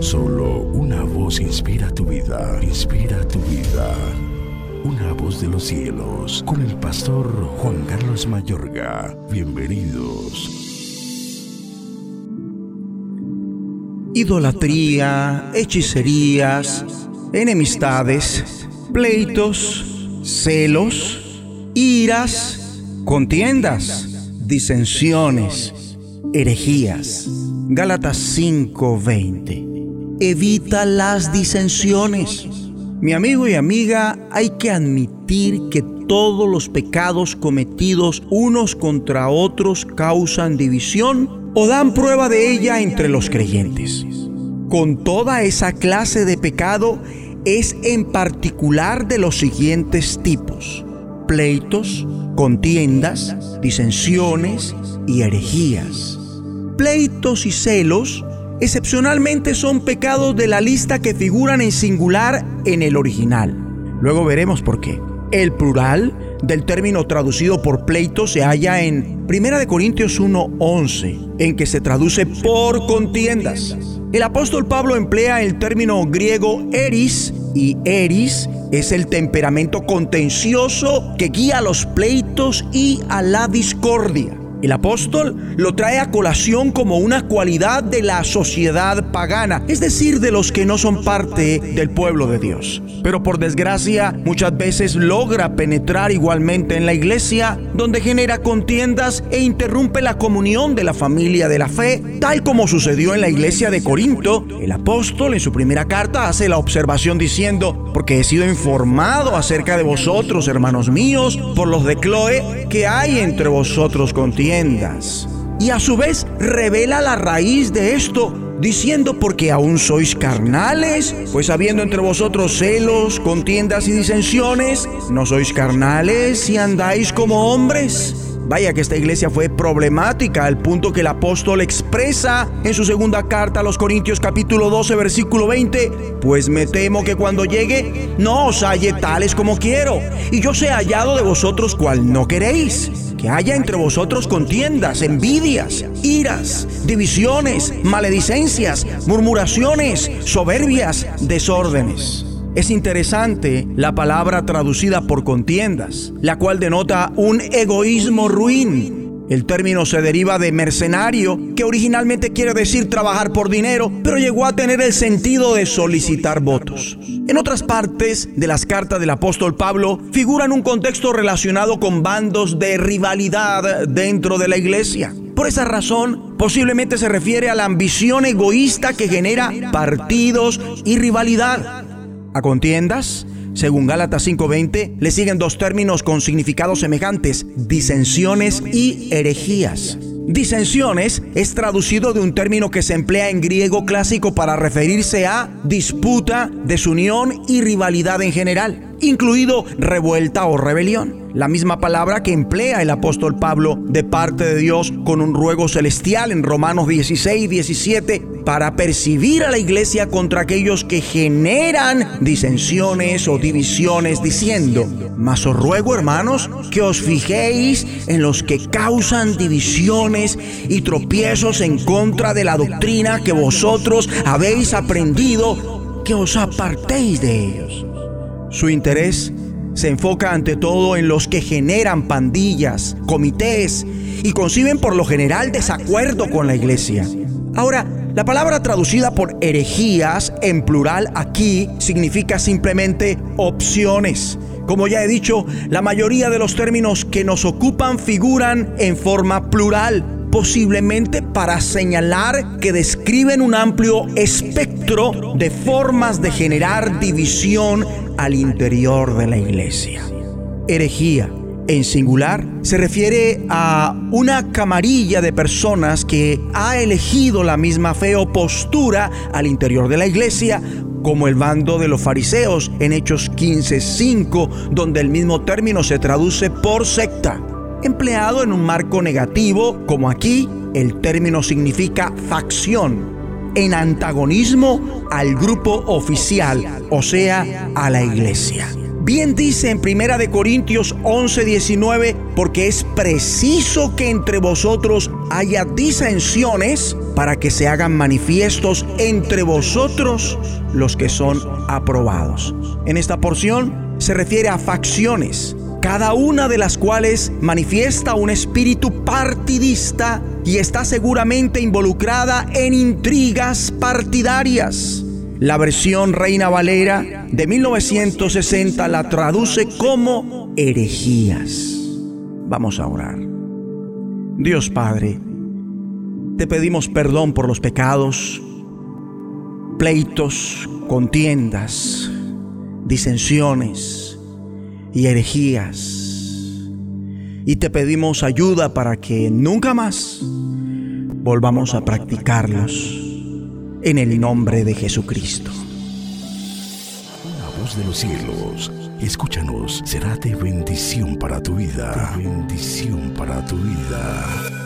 Solo una voz inspira tu vida, inspira tu vida. Una voz de los cielos, con el pastor Juan Carlos Mayorga. Bienvenidos. Idolatría, hechicerías, enemistades, pleitos, celos, iras, contiendas, disensiones, herejías. Gálatas 5:20. Evita las disensiones. Mi amigo y amiga, hay que admitir que todos los pecados cometidos unos contra otros causan división o dan prueba de ella entre los creyentes. Con toda esa clase de pecado es en particular de los siguientes tipos. Pleitos, contiendas, disensiones y herejías pleitos y celos excepcionalmente son pecados de la lista que figuran en singular en el original. Luego veremos por qué. El plural del término traducido por pleito se halla en 1 Corintios 1:11, en que se traduce por contiendas. El apóstol Pablo emplea el término griego eris y eris es el temperamento contencioso que guía a los pleitos y a la discordia. El apóstol lo trae a colación como una cualidad de la sociedad pagana, es decir, de los que no son parte del pueblo de Dios. Pero por desgracia muchas veces logra penetrar igualmente en la iglesia, donde genera contiendas e interrumpe la comunión de la familia de la fe, tal como sucedió en la iglesia de Corinto. El apóstol en su primera carta hace la observación diciendo, porque he sido informado acerca de vosotros, hermanos míos, por los de Chloe, que hay entre vosotros y a su vez revela la raíz de esto, diciendo porque aún sois carnales, pues habiendo entre vosotros celos, contiendas y disensiones, ¿no sois carnales y andáis como hombres? Vaya que esta iglesia fue problemática al punto que el apóstol expresa en su segunda carta a los Corintios capítulo 12 versículo 20, pues me temo que cuando llegue no os halle tales como quiero, y yo sea hallado de vosotros cual no queréis que haya entre vosotros contiendas, envidias, iras, divisiones, maledicencias, murmuraciones, soberbias, desórdenes. Es interesante la palabra traducida por contiendas, la cual denota un egoísmo ruin, el término se deriva de mercenario, que originalmente quiere decir trabajar por dinero, pero llegó a tener el sentido de solicitar votos. En otras partes de las cartas del apóstol Pablo figuran un contexto relacionado con bandos de rivalidad dentro de la iglesia. Por esa razón, posiblemente se refiere a la ambición egoísta que genera partidos y rivalidad. A contiendas, según Gálatas 5:20, le siguen dos términos con significados semejantes, disensiones y herejías. Disensiones es traducido de un término que se emplea en griego clásico para referirse a disputa, desunión y rivalidad en general, incluido revuelta o rebelión la misma palabra que emplea el apóstol Pablo de parte de Dios con un ruego celestial en Romanos 16, 17, para percibir a la iglesia contra aquellos que generan disensiones o divisiones, diciendo, mas os ruego hermanos que os fijéis en los que causan divisiones y tropiezos en contra de la doctrina que vosotros habéis aprendido, que os apartéis de ellos. Su interés se enfoca ante todo en los que generan pandillas, comités y conciben por lo general desacuerdo con la iglesia. Ahora, la palabra traducida por herejías en plural aquí significa simplemente opciones. Como ya he dicho, la mayoría de los términos que nos ocupan figuran en forma plural posiblemente para señalar que describen un amplio espectro de formas de generar división al interior de la iglesia. Herejía, en singular, se refiere a una camarilla de personas que ha elegido la misma fe o postura al interior de la iglesia, como el bando de los fariseos en Hechos 15:5, donde el mismo término se traduce por secta empleado en un marco negativo, como aquí el término significa facción, en antagonismo al grupo oficial, o sea, a la iglesia. Bien dice en Primera de Corintios 11:19, porque es preciso que entre vosotros haya disensiones, para que se hagan manifiestos entre vosotros los que son aprobados. En esta porción se refiere a facciones, cada una de las cuales manifiesta un espíritu partidista y está seguramente involucrada en intrigas partidarias. La versión Reina Valera de 1960 la traduce como herejías. Vamos a orar. Dios Padre, te pedimos perdón por los pecados, pleitos, contiendas, disensiones y herejías. Y te pedimos ayuda para que nunca más volvamos a practicarlos en el nombre de Jesucristo. La voz de los cielos, escúchanos, será de bendición para tu vida. bendición para tu vida.